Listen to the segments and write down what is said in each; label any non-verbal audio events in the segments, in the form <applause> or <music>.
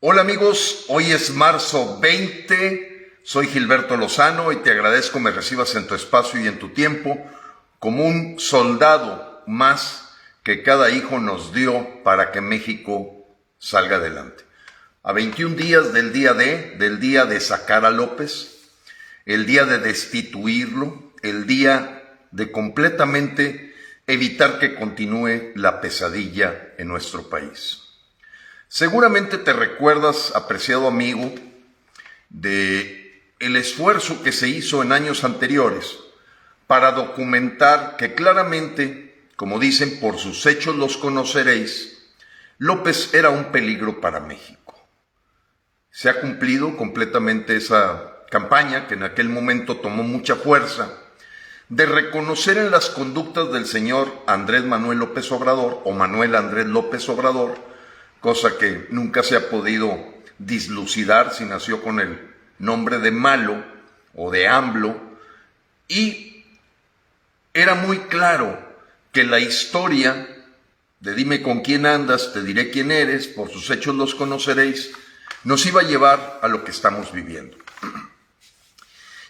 Hola amigos, hoy es marzo 20, soy Gilberto Lozano y te agradezco me recibas en tu espacio y en tu tiempo como un soldado más que cada hijo nos dio para que México salga adelante. A 21 días del día de, del día de sacar a López, el día de destituirlo, el día de completamente evitar que continúe la pesadilla en nuestro país. Seguramente te recuerdas, apreciado amigo, de el esfuerzo que se hizo en años anteriores para documentar que claramente, como dicen, por sus hechos los conoceréis, López era un peligro para México. Se ha cumplido completamente esa campaña que en aquel momento tomó mucha fuerza de reconocer en las conductas del señor Andrés Manuel López Obrador o Manuel Andrés López Obrador cosa que nunca se ha podido dislucidar si nació con el nombre de malo o de AMLO, y era muy claro que la historia de dime con quién andas, te diré quién eres, por sus hechos los conoceréis, nos iba a llevar a lo que estamos viviendo.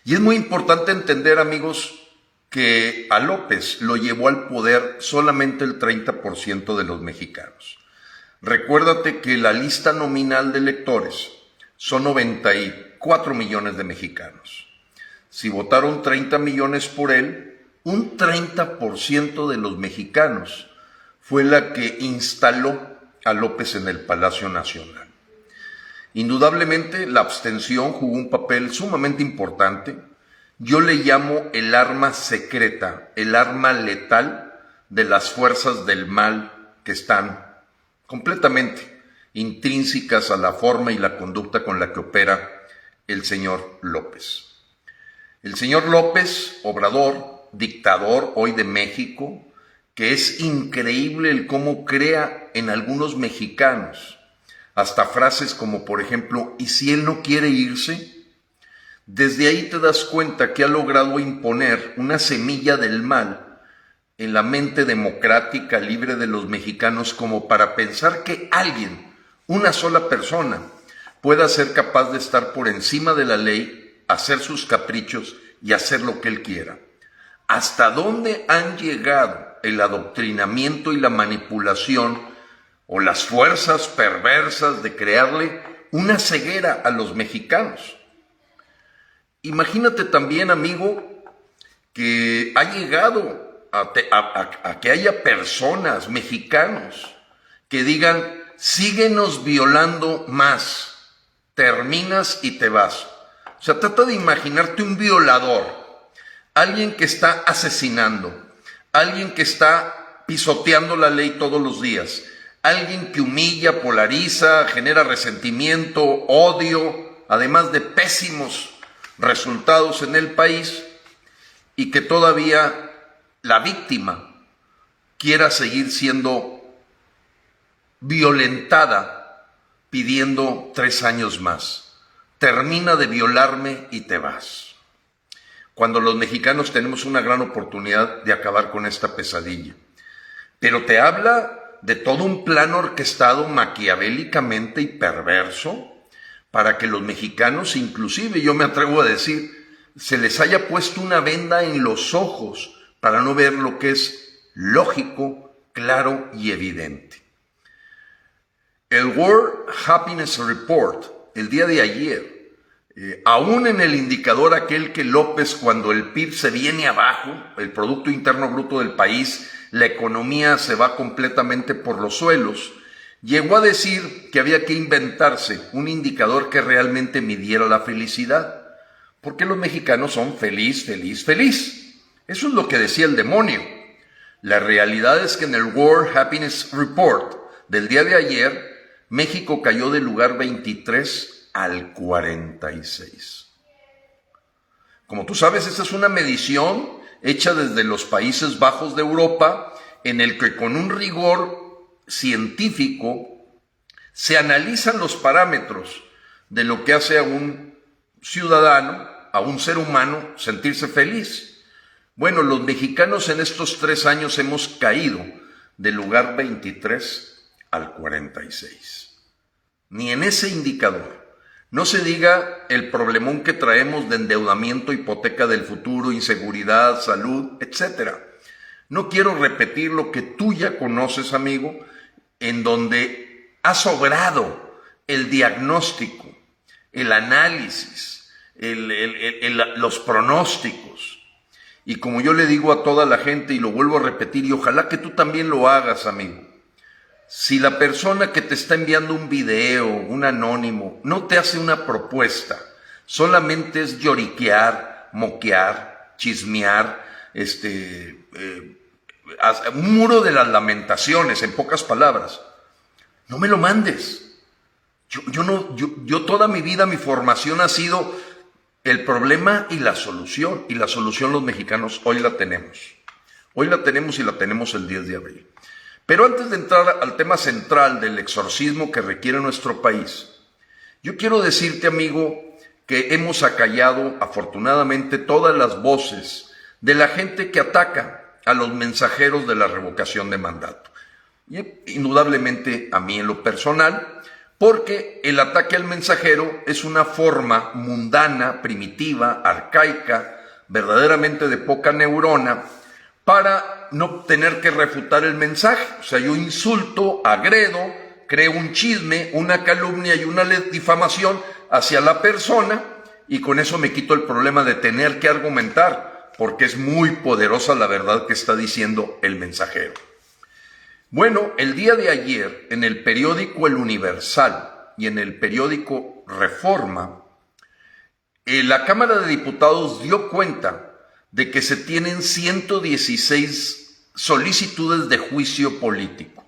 Y es muy importante entender, amigos, que a López lo llevó al poder solamente el 30% de los mexicanos. Recuérdate que la lista nominal de electores son 94 millones de mexicanos. Si votaron 30 millones por él, un 30% de los mexicanos fue la que instaló a López en el Palacio Nacional. Indudablemente la abstención jugó un papel sumamente importante. Yo le llamo el arma secreta, el arma letal de las fuerzas del mal que están completamente intrínsecas a la forma y la conducta con la que opera el señor López. El señor López, obrador, dictador hoy de México, que es increíble el cómo crea en algunos mexicanos hasta frases como por ejemplo, ¿y si él no quiere irse? Desde ahí te das cuenta que ha logrado imponer una semilla del mal en la mente democrática libre de los mexicanos como para pensar que alguien, una sola persona, pueda ser capaz de estar por encima de la ley, hacer sus caprichos y hacer lo que él quiera. ¿Hasta dónde han llegado el adoctrinamiento y la manipulación o las fuerzas perversas de crearle una ceguera a los mexicanos? Imagínate también, amigo, que ha llegado a, que haya personas, mexicanos, que digan, síguenos violando más, terminas y te vas. O sea, trata de imaginarte un violador, alguien que está asesinando, alguien que está pisoteando la ley todos los días, alguien que humilla, polariza, genera resentimiento, odio, además de pésimos resultados en el país y que todavía la víctima quiera seguir siendo violentada pidiendo tres años más. Termina de violarme y te vas. Cuando los mexicanos tenemos una gran oportunidad de acabar con esta pesadilla. Pero te habla de todo un plan orquestado maquiavélicamente y perverso para que los mexicanos, inclusive yo me atrevo a decir, se les haya puesto una venda en los ojos para no ver lo que es lógico, claro y evidente. El World Happiness Report, el día de ayer, eh, aún en el indicador aquel que López, cuando el PIB se viene abajo, el Producto Interno Bruto del país, la economía se va completamente por los suelos, llegó a decir que había que inventarse un indicador que realmente midiera la felicidad, porque los mexicanos son feliz, feliz, feliz. Eso es lo que decía el demonio. La realidad es que en el World Happiness Report del día de ayer, México cayó del lugar 23 al 46. Como tú sabes, esa es una medición hecha desde los Países Bajos de Europa, en el que con un rigor científico se analizan los parámetros de lo que hace a un ciudadano, a un ser humano, sentirse feliz. Bueno, los mexicanos en estos tres años hemos caído del lugar 23 al 46. ni en ese indicador. No se diga el problemón que traemos de endeudamiento, hipoteca del futuro, inseguridad, salud, etc. No quiero repetir lo que tú ya conoces, amigo, en donde ha sobrado el diagnóstico, el análisis, los pronósticos. Y como yo le digo a toda la gente y lo vuelvo a repetir, y ojalá que tú también lo hagas, amigo, si la persona que te está enviando un video, un anónimo, no te hace una propuesta, solamente es lloriquear, moquear, chismear, este, eh, un muro de las lamentaciones, en pocas palabras, no me lo mandes. Yo, yo no, yo, yo toda mi vida, mi formación ha sido el problema y la solución. Y la solución los mexicanos hoy la tenemos. Hoy la tenemos y la tenemos el 10 de abril. Pero antes de entrar al tema central del exorcismo que requiere nuestro país, yo quiero decirte, amigo, que hemos acallado afortunadamente todas las voces de la gente que ataca a los mensajeros de la revocación de mandato. Y indudablemente a mí en lo personal, porque el ataque al mensajero es una forma mundana, primitiva, arcaica, verdaderamente de poca neurona, para no tener que refutar el mensaje. O sea, yo insulto, agredo, creo un chisme, una calumnia y una difamación hacia la persona y con eso me quito el problema de tener que argumentar, porque es muy poderosa la verdad que está diciendo el mensajero. Bueno, el día de ayer en el periódico El Universal y en el periódico Reforma, eh, la Cámara de Diputados dio cuenta de que se tienen 116 solicitudes de juicio político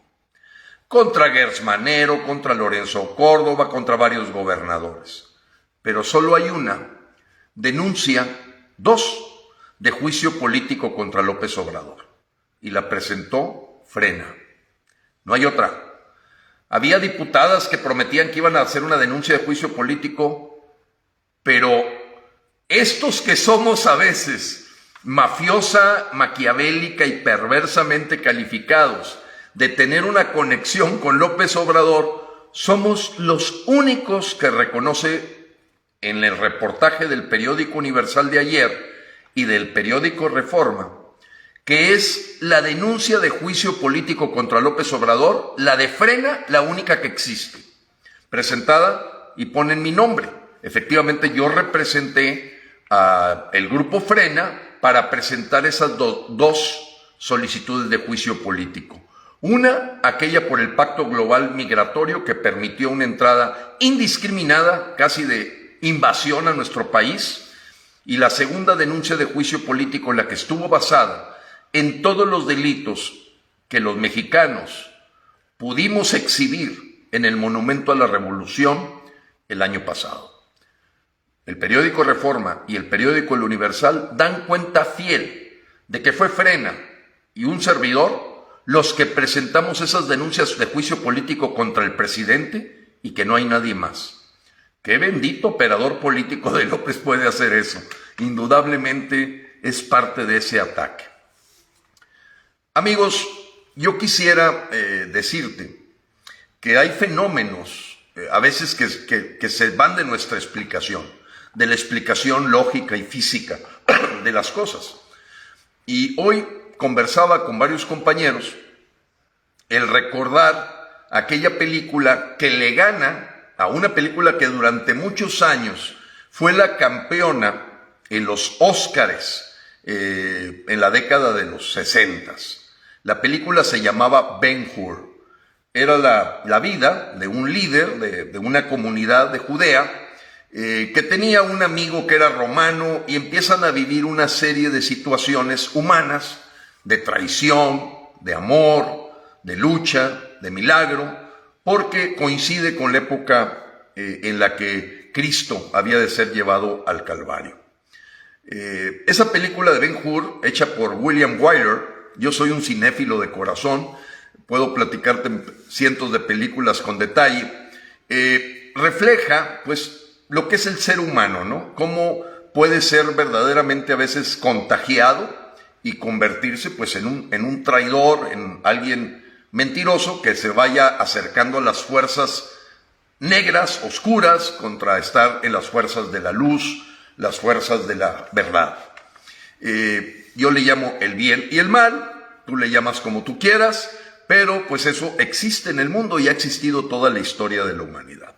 contra Gersmanero, contra Lorenzo Córdoba, contra varios gobernadores. Pero solo hay una denuncia, dos, de juicio político contra López Obrador. Y la presentó Frena. No hay otra. Había diputadas que prometían que iban a hacer una denuncia de juicio político, pero estos que somos a veces mafiosa, maquiavélica y perversamente calificados de tener una conexión con López Obrador, somos los únicos que reconoce en el reportaje del periódico Universal de ayer y del periódico Reforma, que es la denuncia de juicio político contra López Obrador, la de frena, la única que existe, presentada y ponen mi nombre. Efectivamente, yo representé al grupo Frena para presentar esas dos solicitudes de juicio político. Una, aquella por el Pacto Global Migratorio que permitió una entrada indiscriminada, casi de invasión a nuestro país. Y la segunda denuncia de juicio político, en la que estuvo basada en todos los delitos que los mexicanos pudimos exhibir en el Monumento a la Revolución el año pasado el periódico Reforma y el periódico El Universal dan cuenta fiel de que fue Frena y un servidor los que presentamos esas denuncias de juicio político contra el presidente y que no hay nadie más. Qué bendito operador político de López puede hacer eso. Indudablemente es parte de ese ataque. Amigos, yo quisiera eh, decirte que hay fenómenos eh, a veces que se van de nuestra explicación de la explicación lógica y física <clears throat> de las cosas. Y hoy conversaba con varios compañeros el recordar aquella película que le gana a una película que durante muchos años fue la campeona en los Óscares eh, en la década de los sesentas. La película se llamaba Ben Hur. Era la, vida de un líder de, de una comunidad de Judea eh, que tenía un amigo que era romano y empiezan a vivir una serie de situaciones humanas, de traición, de amor, de lucha, de milagro, porque coincide con la época eh, en la que Cristo había de ser llevado al Calvario. Eh, esa película de Ben Hur, hecha por William Wyler, yo soy un cinéfilo de corazón, puedo platicarte cientos de películas con detalle, refleja pues lo que es el ser humano, ¿no? Cómo puede ser verdaderamente a veces contagiado y convertirse pues en un, en un traidor, en alguien mentiroso que se vaya acercando a las fuerzas negras, oscuras, contra estar en las fuerzas de la luz, las fuerzas de la verdad. Eh, yo le llamo el bien y el mal, tú le llamas como tú quieras, pero pues eso existe en el mundo y ha existido toda la historia de la humanidad.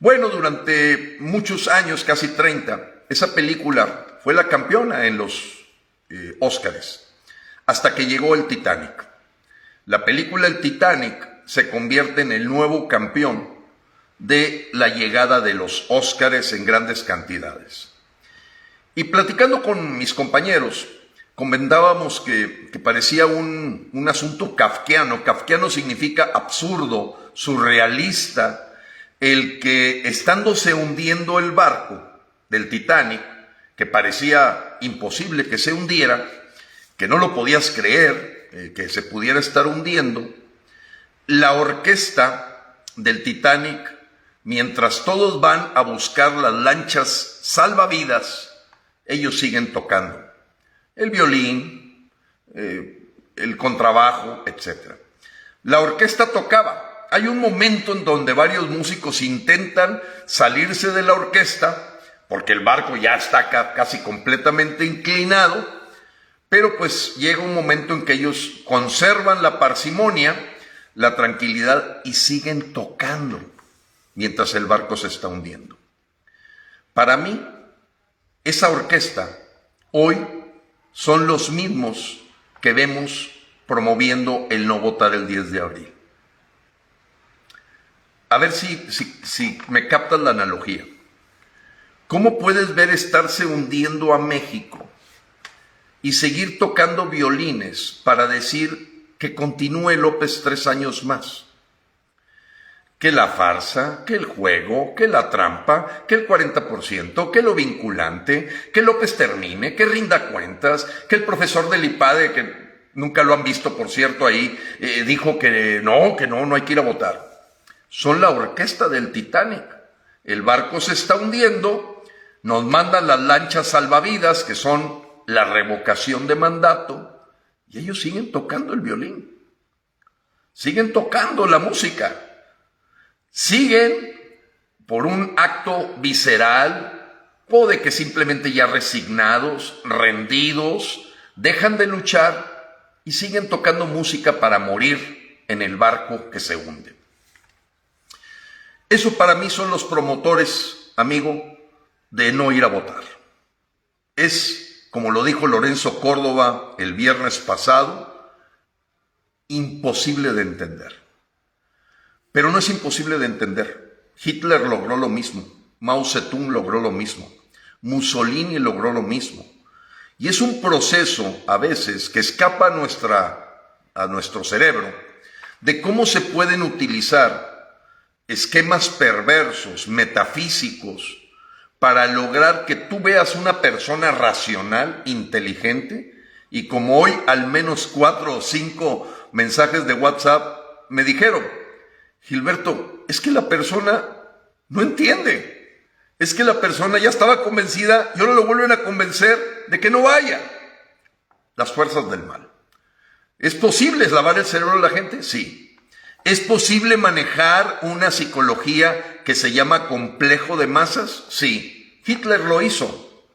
Bueno, durante muchos años, casi 30, esa película fue la campeona en los eh, Óscares, hasta que llegó el Titanic. La película El Titanic se convierte en el nuevo campeón de la llegada de los Óscares en grandes cantidades. Y platicando con mis compañeros, comentábamos que, parecía un, un, asunto kafkiano. Kafkiano significa absurdo, surrealista, el que estándose hundiendo el barco del Titanic, que parecía imposible que se hundiera, que no lo podías creer, eh, que se pudiera estar hundiendo, la orquesta del Titanic, mientras todos van a buscar las lanchas salvavidas, ellos siguen tocando el violín, eh, el contrabajo, etc. La orquesta tocaba. Hay un momento en donde varios músicos intentan salirse de la orquesta porque el barco ya está casi completamente inclinado, pero pues llega un momento en que ellos conservan la parsimonia, la tranquilidad y siguen tocando mientras el barco se está hundiendo. Para mí, esa orquesta hoy son los mismos que vemos promoviendo el no votar el 10 de abril. A ver si, si, si me captas la analogía. ¿Cómo puedes ver estarse hundiendo a México y seguir tocando violines para decir que continúe López tres años más? Que la farsa, que el juego, que la trampa, que el 40%, que lo vinculante, que López termine, que rinda cuentas, que el profesor del IPADE, que nunca lo han visto, por cierto, ahí, eh, dijo que no, que no, no hay que ir a votar. Son la orquesta del Titanic. El barco se está hundiendo, nos mandan las lanchas salvavidas, que son la revocación de mandato, y ellos siguen tocando el violín, siguen tocando la música, siguen por un acto visceral o de que simplemente ya resignados, rendidos, dejan de luchar y siguen tocando música para morir en el barco que se hunde. Eso para mí son los promotores, amigo, de no ir a votar. Es, como lo dijo Lorenzo Córdoba el viernes pasado, imposible de entender. Pero no es imposible de entender. Hitler logró lo mismo, Mao Zedong logró lo mismo, Mussolini logró lo mismo. Y es un proceso a veces que escapa a, nuestra, a nuestro cerebro de cómo se pueden utilizar esquemas perversos, metafísicos, para lograr que tú veas una persona racional, inteligente, y como hoy al menos cuatro o cinco mensajes de WhatsApp me dijeron, Gilberto, es que la persona no entiende. Es que la persona ya estaba convencida y ahora lo vuelven a convencer de que no vaya. Las fuerzas del mal. ¿Es posible lavar el cerebro de la gente? Sí. ¿Es posible manejar una psicología que se llama complejo de masas? Sí. Hitler lo hizo.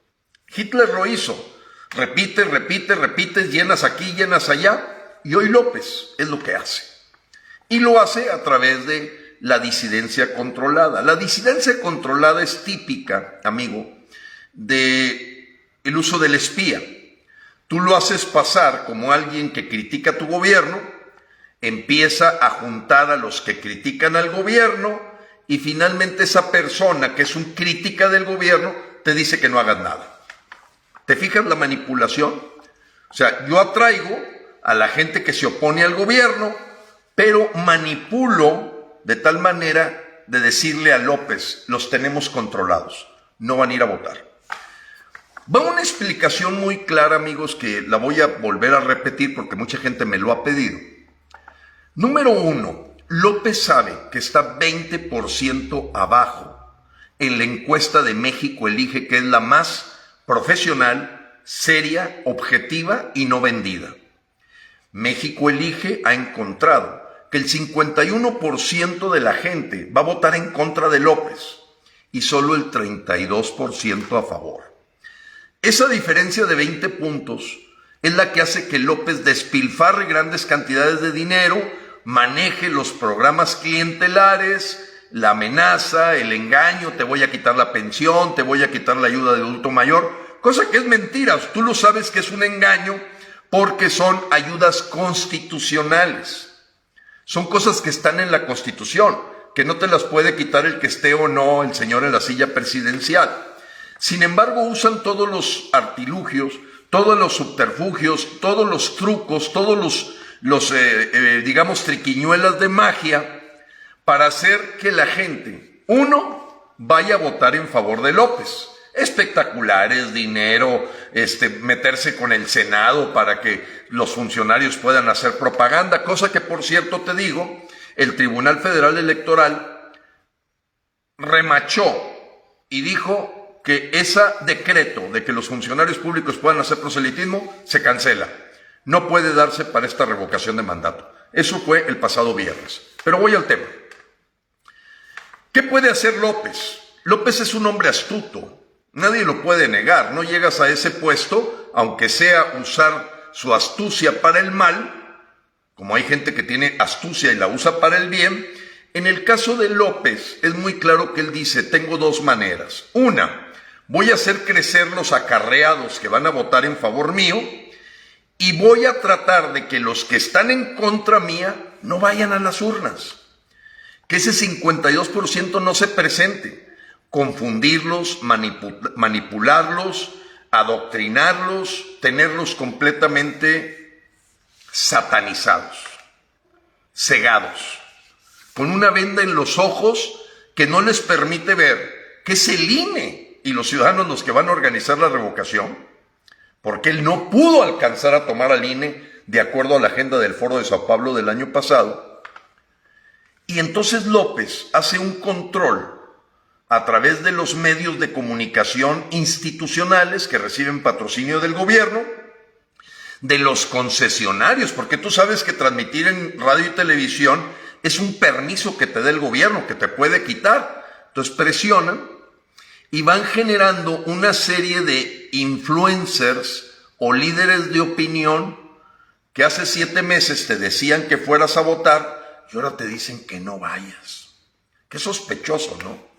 Hitler lo hizo. Repite, repite, repite, llenas aquí, llenas allá. Y hoy López es lo que hace. Y lo hace a través de la disidencia controlada. La disidencia controlada es típica, amigo, de el uso del espía. Tú lo haces pasar como alguien que critica tu gobierno, empieza a juntar a los que critican al gobierno y finalmente esa persona que es un crítica del gobierno te dice que no hagas nada. ¿Te fijas la manipulación? O sea, yo atraigo a la gente que se opone al gobierno, pero manipulo de tal manera de decirle a López, los tenemos controlados, no van a ir a votar. Va una explicación muy clara, amigos, que la voy a volver a repetir porque mucha gente me lo ha pedido. Número uno, López sabe que está 20% abajo en la encuesta de México Elige, que es la más profesional, seria, objetiva y no vendida. México Elige ha encontrado que el 51% de la gente va a votar en contra de López y solo el 32% a favor. Esa diferencia de 20 puntos es la que hace que López despilfarre grandes cantidades de dinero, maneje los programas clientelares, la amenaza, el engaño, te voy a quitar la pensión, te voy a quitar la ayuda de adulto mayor, cosa que es mentira, tú lo sabes que es un engaño porque son ayudas constitucionales. Son cosas que están en la Constitución, que no te las puede quitar el que esté o no el señor en la silla presidencial. Sin embargo, usan todos los artilugios, todos los subterfugios, todos los trucos, todos los, los eh, eh, digamos, triquiñuelas de magia para hacer que la gente, uno, vaya a votar en favor de López. Espectaculares, dinero, este, meterse con el Senado para que los funcionarios puedan hacer propaganda, cosa que por cierto te digo, el Tribunal Federal Electoral remachó y dijo que ese decreto de que los funcionarios públicos puedan hacer proselitismo se cancela. No puede darse para esta revocación de mandato. Eso fue el pasado viernes. Pero voy al tema. ¿Qué puede hacer López? López es un hombre astuto, nadie lo puede negar, no llegas a ese puesto, aunque sea usar su astucia para el mal, como hay gente que tiene astucia y la usa para el bien, en el caso de López es muy claro que él dice, tengo dos maneras. Una, voy a hacer crecer los acarreados que van a votar en favor mío y voy a tratar de que los que están en contra mía no vayan a las urnas. Que ese 52% no se presente, confundirlos, manipularlos, adoctrinarlos, tenerlos completamente satanizados, cegados, con una venda en los ojos que no les permite ver que es el INE y los ciudadanos los que van a organizar la revocación, porque él no pudo alcanzar a tomar al INE de acuerdo a la agenda del Foro de Sao Paulo del año pasado, y entonces López hace un control a través de los medios de comunicación institucionales que reciben patrocinio del gobierno, de los concesionarios, porque tú sabes que transmitir en radio y televisión es un permiso que te da el gobierno, que te puede quitar. Entonces presionan y van generando una serie de influencers o líderes de opinión que hace siete meses te decían que fueras a votar y ahora te dicen que no vayas. Qué sospechoso, ¿no?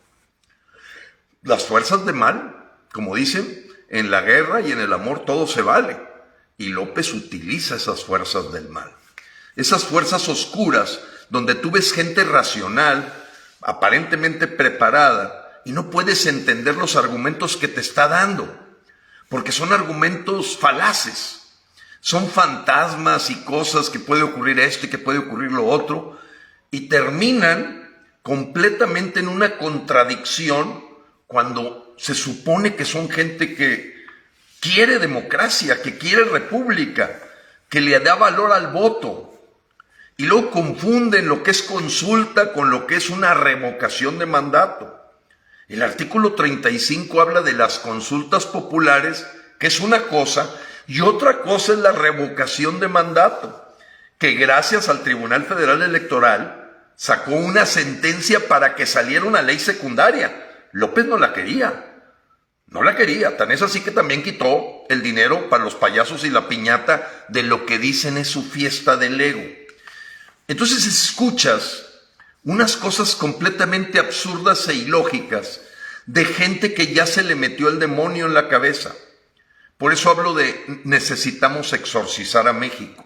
Las fuerzas de mal, como dicen, en la guerra y en el amor todo se vale. Y López utiliza esas fuerzas del mal. Esas fuerzas oscuras donde tú ves gente racional, aparentemente preparada, y no puedes entender los argumentos que te está dando, porque son argumentos falaces. Son fantasmas y cosas que puede ocurrir esto y que puede ocurrir lo otro, y terminan completamente en una contradicción cuando se supone que son gente que quiere democracia, que quiere república, que le da valor al voto. Y luego confunden lo que es consulta con lo que es una revocación de mandato. El artículo 35 habla de las consultas populares, que es una cosa, y otra cosa es la revocación de mandato, que gracias al Tribunal Federal Electoral sacó una sentencia para que saliera una ley secundaria. López no la quería. No la quería. Tan es así que también quitó el dinero para los payasos y la piñata de lo que dicen es su fiesta del ego. Entonces escuchas unas cosas completamente absurdas e ilógicas de gente que ya se le metió el demonio en la cabeza. Por eso hablo de necesitamos exorcizar a México.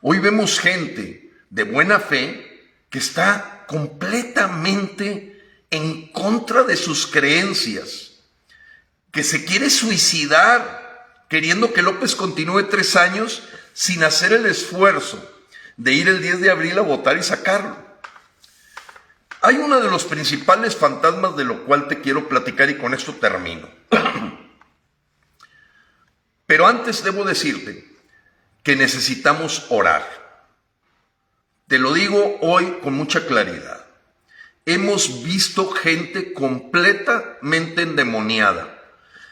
Hoy vemos gente de buena fe que está completamente en contra de sus creencias, que se quiere suicidar queriendo que López continúe tres años sin hacer el esfuerzo de ir el 10 de abril a votar y sacarlo. Hay uno de los principales fantasmas de lo cual te quiero platicar y con esto termino. <clears throat> Pero antes debo decirte que necesitamos orar. Te lo digo hoy con mucha claridad. Hemos visto gente completamente endemoniada.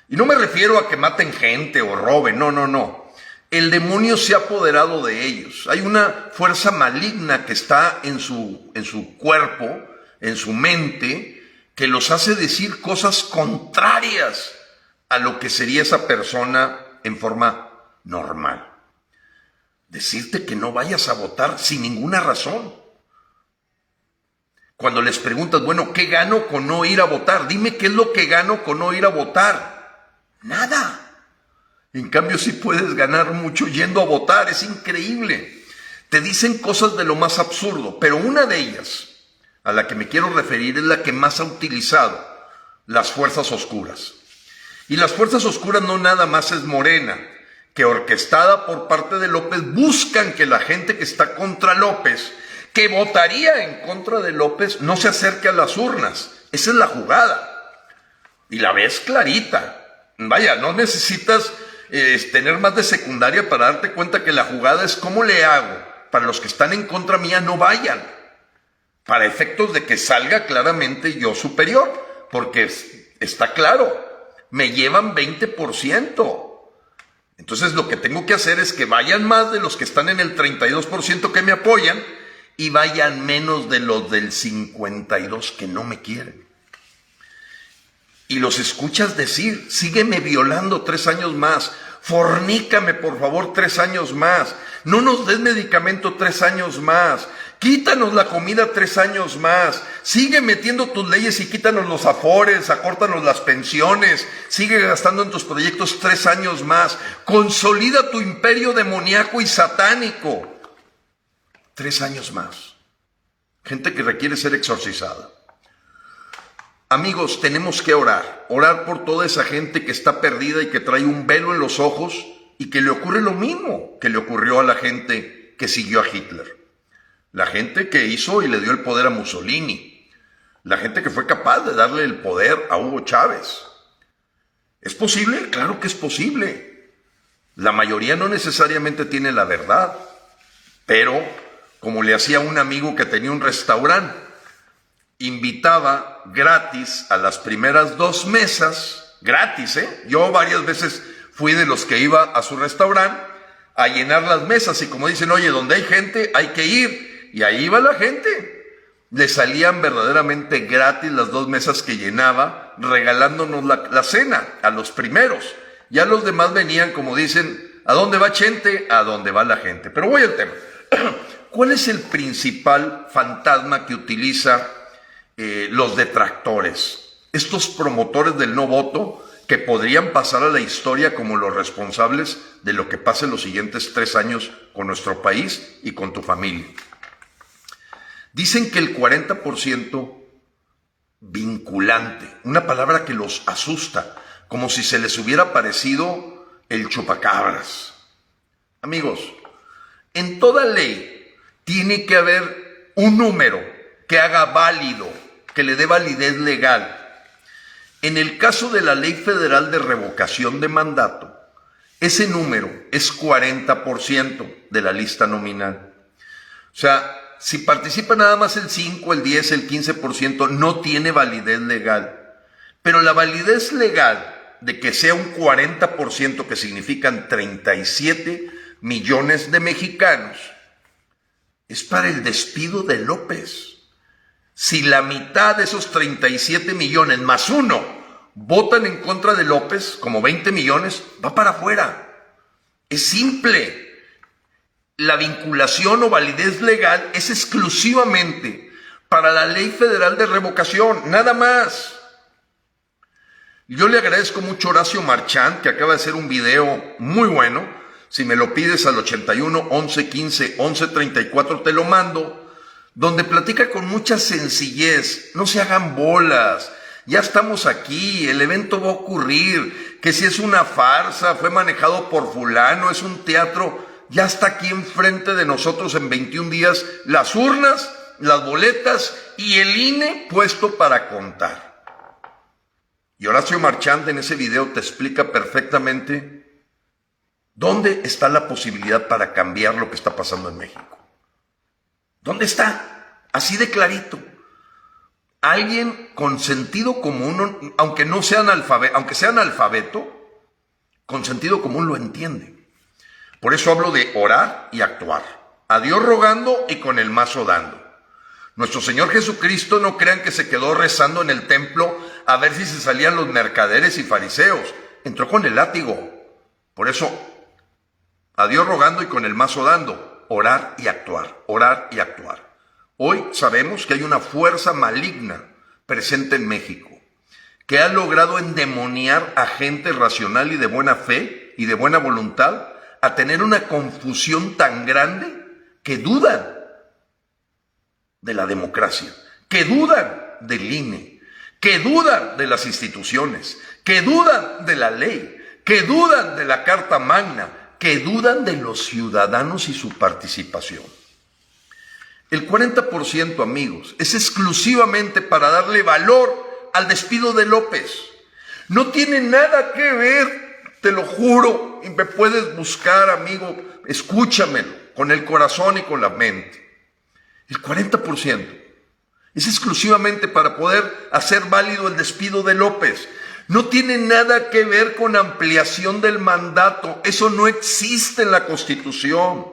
Y no me refiero a que maten gente o roben, no, no, no. El demonio se ha apoderado de ellos. Hay una fuerza maligna que está en su, en su cuerpo, en su mente, que los hace decir cosas contrarias a lo que sería esa persona en forma normal. Decirte que no vayas a votar sin ninguna razón. Cuando les preguntas, bueno, ¿qué gano con no ir a votar? Dime qué es lo que gano con no ir a votar. Nada. En cambio, sí puedes ganar mucho yendo a votar. Es increíble. Te dicen cosas de lo más absurdo, pero una de ellas, a la que me quiero referir, es la que más ha utilizado las fuerzas oscuras. Y las fuerzas oscuras no nada más es Morena, que orquestada por parte de López buscan que la gente que está contra López que votaría en contra de López no se acerque a las urnas. Esa es la jugada. Y la ves clarita. Vaya, no necesitas eh, tener más de secundaria para darte cuenta que la jugada es cómo le hago para los que están en contra mía no vayan. Para efectos de que salga claramente yo superior. Porque está claro, me llevan 20%. Entonces lo que tengo que hacer es que vayan más de los que están en el 32% que me apoyan y vayan menos de los del 52 que no me quieren. Y los escuchas decir, sígueme violando tres años más, fornícame por favor tres años más, no nos des medicamento tres años más, quítanos la comida tres años más, sigue metiendo tus leyes y quítanos los afores, acórtanos las pensiones, sigue gastando en tus proyectos tres años más, consolida tu imperio demoníaco y satánico tres años más. Gente que requiere ser exorcizada. Amigos, tenemos que orar, orar por toda esa gente que está perdida y que trae un velo en los ojos y que le ocurre lo mismo que le ocurrió a la gente que siguió a Hitler. La gente que hizo y le dio el poder a Mussolini. La gente que fue capaz de darle el poder a Hugo Chávez. ¿Es posible? Claro que es posible. La mayoría no necesariamente tiene la verdad, pero como le hacía un amigo que tenía un restaurante. Invitaba gratis a las primeras dos mesas, gratis, ¿eh? Yo varias veces fui de los que iba a su restaurante a llenar las mesas y como dicen, oye, donde hay gente hay que ir. Y ahí iba la gente. Le salían verdaderamente gratis las dos mesas que llenaba, regalándonos la, cena a los primeros. Ya los demás venían, como dicen, ¿a dónde va gente? A dónde va la gente. Pero voy al tema. <clears throat> ¿Cuál es el principal fantasma que utiliza eh, los detractores? Estos promotores del no voto que podrían pasar a la historia como los responsables de lo que pase los siguientes tres años con nuestro país y con tu familia. Dicen que el 40% vinculante, una palabra que los asusta, como si se les hubiera parecido el chupacabras. Amigos, en toda ley tiene que haber un número que haga válido, que le dé validez legal. En el caso de la Ley Federal de Revocación de Mandato, ese número es 40% de la lista nominal. O sea, si participa nada más el 5, el 10, el 15%, no tiene validez legal. Pero la validez legal de que sea un 40%, que significan 37 millones de mexicanos, es para el despido de López. Si la mitad de esos 37 millones más uno votan en contra de López, como 20 millones, va para afuera. Es simple. La vinculación o validez legal es exclusivamente para la ley federal de revocación, nada más. Yo le agradezco mucho a Horacio Marchand, que acaba de hacer un video muy bueno, si me lo pides al 81 11 15 11 34, te lo mando, donde platica con mucha sencillez. No se hagan bolas. Ya estamos aquí, el evento va a ocurrir, que si es una farsa, fue manejado por fulano, es un teatro, ya está aquí enfrente de nosotros en 21 días las urnas, las boletas y el INE puesto para contar. Y Horacio Marchand en ese video te explica perfectamente ¿Dónde está la posibilidad para cambiar lo que está pasando en México? ¿Dónde está? Así de clarito. Alguien con sentido común, aunque no sean alfabeto, aunque sean alfabeto, con sentido común lo entiende. Por eso hablo de orar y actuar. A Dios rogando y con el mazo dando. Nuestro Señor Jesucristo no crean que se quedó rezando en el templo a ver si se salían los mercaderes y fariseos. Entró con el látigo. Por eso, a Dios rogando y con el mazo dando. Orar y actuar. Orar y actuar. Hoy sabemos que hay una fuerza maligna presente en México que ha logrado endemoniar a gente racional y de buena fe y de buena voluntad a tener una confusión tan grande que dudan de la democracia, que dudan del INE, que dudan de las instituciones, que dudan de la ley, que dudan de la Carta Magna, que dudan de los ciudadanos y su participación. El 40%, amigos, es exclusivamente para darle valor al despido de López. No tiene nada que ver, te lo juro, y me puedes buscar, amigo, escúchamelo, con el corazón y con la mente. El 40% es exclusivamente para poder hacer válido el despido de López. No tiene nada que ver con ampliación del mandato. Eso no existe en la Constitución.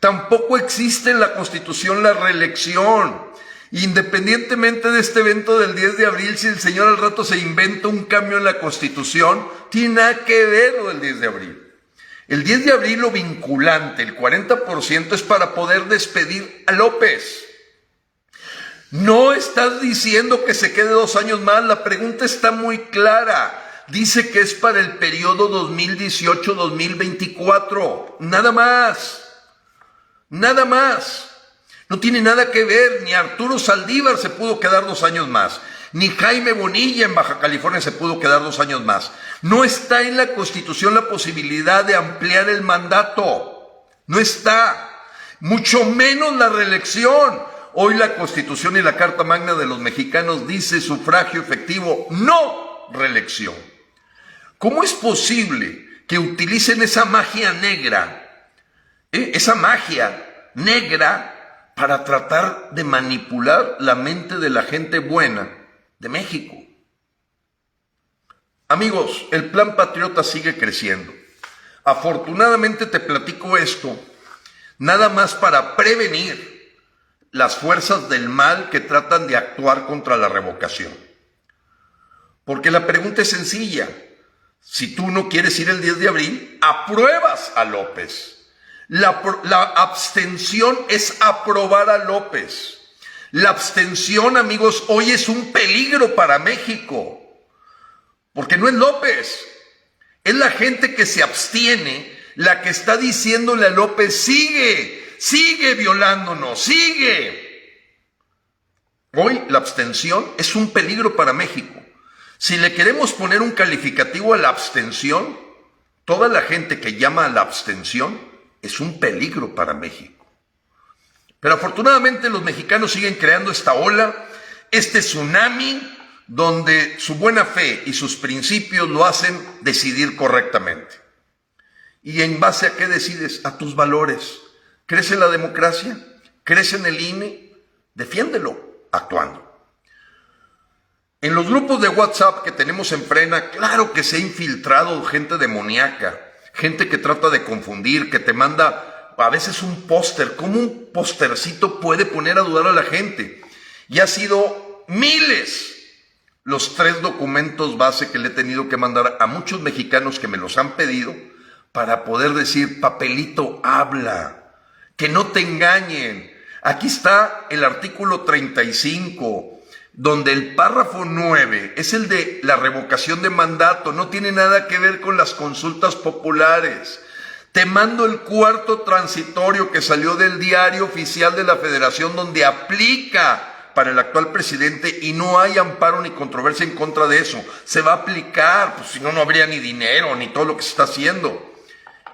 Tampoco existe en la Constitución la reelección. Independientemente de este evento del 10 de abril, si el Señor al rato se inventa un cambio en la Constitución, tiene nada que ver lo del 10 de abril. El 10 de abril lo vinculante, el 40% es para poder despedir a López. No estás diciendo que se quede dos años más, la pregunta está muy clara. Dice que es para el periodo 2018-2024, nada más, nada más. No tiene nada que ver, ni Arturo Saldívar se pudo quedar dos años más, ni Jaime Bonilla en Baja California se pudo quedar dos años más. No está en la Constitución la posibilidad de ampliar el mandato. No está. Mucho menos la reelección. Hoy la Constitución y la Carta Magna de los mexicanos dice sufragio efectivo, no reelección. ¿Cómo es posible que utilicen esa magia negra, eh, esa magia negra para tratar de manipular la mente de la gente buena de México. Amigos, el plan patriota sigue creciendo. Afortunadamente te platico esto, nada más para prevenir las fuerzas del mal que tratan de actuar contra la revocación. Porque la pregunta es sencilla. Si tú no quieres ir el 10 de abril, apruebas a López. La, abstención es aprobar a López. La abstención, amigos, hoy es un peligro para México. Porque no es López. Es la gente que se abstiene la que está diciéndole a López, sigue, sigue violándonos, sigue. Hoy la abstención es un peligro para México. Si le queremos poner un calificativo a la abstención, toda la gente que llama a la abstención es un peligro para México. Pero afortunadamente los mexicanos siguen creando esta ola, este tsunami, donde su buena fe y sus principios lo hacen decidir correctamente. ¿Y en base a qué decides? A tus valores. ¿Crees en la democracia? ¿Crees en el INE? Defiéndelo actuando. En los grupos de WhatsApp que tenemos en Frena, claro que se ha infiltrado gente demoníaca gente que trata de confundir, que te manda a veces un póster. ¿Cómo un póstercito puede poner a dudar a la gente? Y ha sido miles los tres documentos base que le he tenido que mandar a muchos mexicanos que me los han pedido para poder decir, papelito, habla, que no te engañen. Aquí está el artículo 35 donde el párrafo 9 es el de la revocación de mandato, no tiene nada que ver con las consultas populares. Te mando el cuarto transitorio que salió del diario oficial de la federación donde aplica para el actual presidente y no hay amparo ni controversia en contra de eso. Se va a aplicar, pues si no, no habría ni dinero ni todo lo que se está haciendo.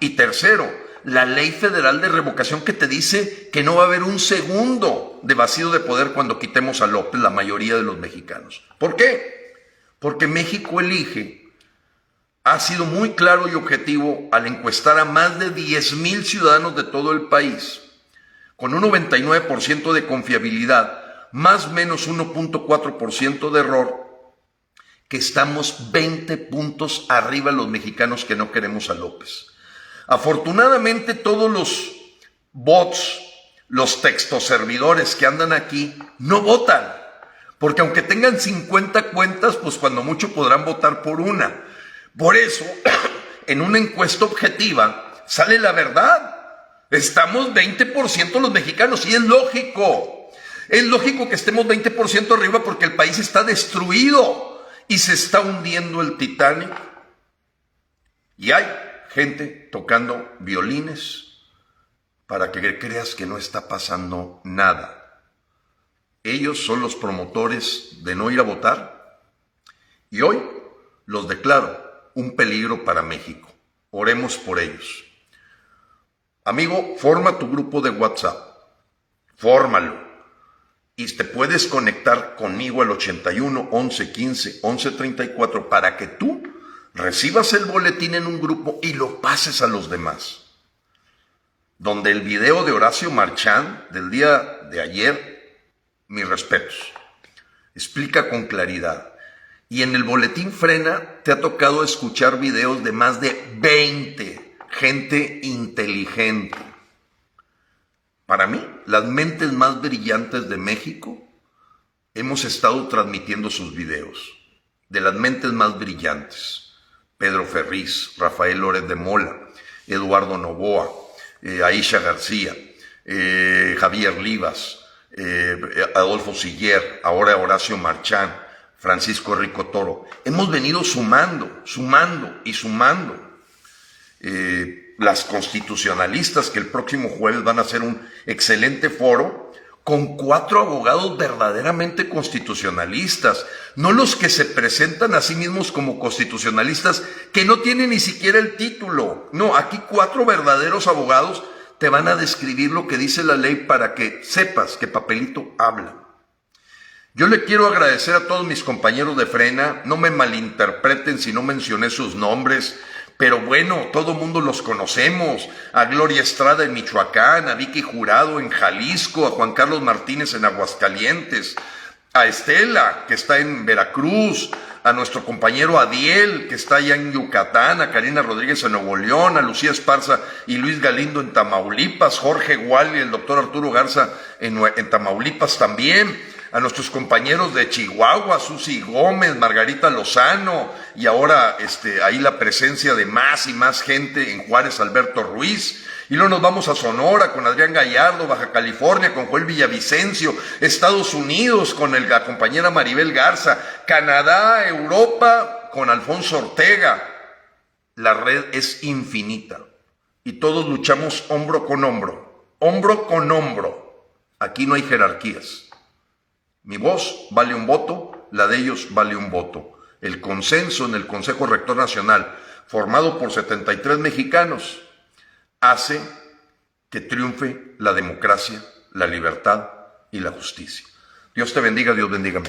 Y tercero, la ley federal de revocación que te dice que no va a haber un segundo de vacío de poder cuando quitemos a López, la mayoría de los mexicanos. ¿Por qué? Porque México elige, ha sido muy claro y objetivo al encuestar a más de 10 mil ciudadanos de todo el país, con un 99% de confiabilidad, más o menos 1.4% de error, que estamos 20 puntos arriba los mexicanos que no queremos a López. Afortunadamente todos los bots, los textoservidores que andan aquí, no votan. Porque aunque tengan 50 cuentas, pues cuando mucho podrán votar por una. Por eso, <clears throat> en una encuesta objetiva, sale la verdad. Estamos 20% los mexicanos y es lógico. Es lógico que estemos 20% arriba porque el país está destruido y se está hundiendo el Titanic. Y hay gente tocando violines para que creas que no está pasando nada. Ellos son los promotores de no ir a votar y hoy los declaro un peligro para México. Oremos por ellos. Amigo, forma tu grupo de WhatsApp. Fórmalo. Y te puedes conectar conmigo al 81 11 15 11 34 para que tú recibas el boletín en un grupo y lo pases a los demás. Donde el video de Horacio Marchán del día de ayer, mis respetos, explica con claridad. Y en el boletín Frena te ha tocado escuchar videos de más de 20 gente inteligente. Para mí, las mentes más brillantes de México hemos estado transmitiendo sus videos, de las mentes más brillantes. Pedro Ferriz, Rafael Lórez de Mola, Eduardo Novoa, eh, Aisha García, eh, Javier Livas, eh, Adolfo Siller, ahora Horacio Marchán, Francisco Rico Toro. Hemos venido sumando, sumando y sumando. las constitucionalistas que el próximo jueves van a hacer un excelente foro con cuatro abogados verdaderamente constitucionalistas, no los que se presentan a sí mismos como constitucionalistas, que no tienen ni siquiera el título. No, aquí cuatro verdaderos abogados te van a describir lo que dice la ley para que sepas que papelito habla. Yo le quiero agradecer a todos mis compañeros de frena, no me malinterpreten si no mencioné sus nombres, pero bueno, todo mundo los conocemos. A Gloria Estrada en Michoacán, a Vicky Jurado en Jalisco, a Juan Carlos Martínez en Aguascalientes, a Estela, que está en Veracruz, a nuestro compañero Adiel, que está allá en Yucatán, a Karina Rodríguez en Nuevo León, a Lucía Esparza y Luis Galindo en Tamaulipas, Jorge Gual y el doctor Arturo Garza en, Tamaulipas también a nuestros compañeros de Chihuahua, Susi Gómez, Margarita Lozano, y ahora este, ahí la presencia de más y más gente en Juárez, Alberto Ruiz. Y luego nos vamos a Sonora con Adrián Gallardo, Baja California con Joel Villavicencio, Estados Unidos con el, la compañera Maribel Garza, Canadá, Europa con Alfonso Ortega. La red es infinita y todos luchamos hombro con hombro, hombro con hombro. Aquí no hay jerarquías. Mi voz vale un voto, la de ellos vale un voto. El consenso en el Consejo Rector Nacional, formado por 73 mexicanos, hace que triunfe la democracia, la libertad y la justicia. Dios te bendiga, Dios bendiga.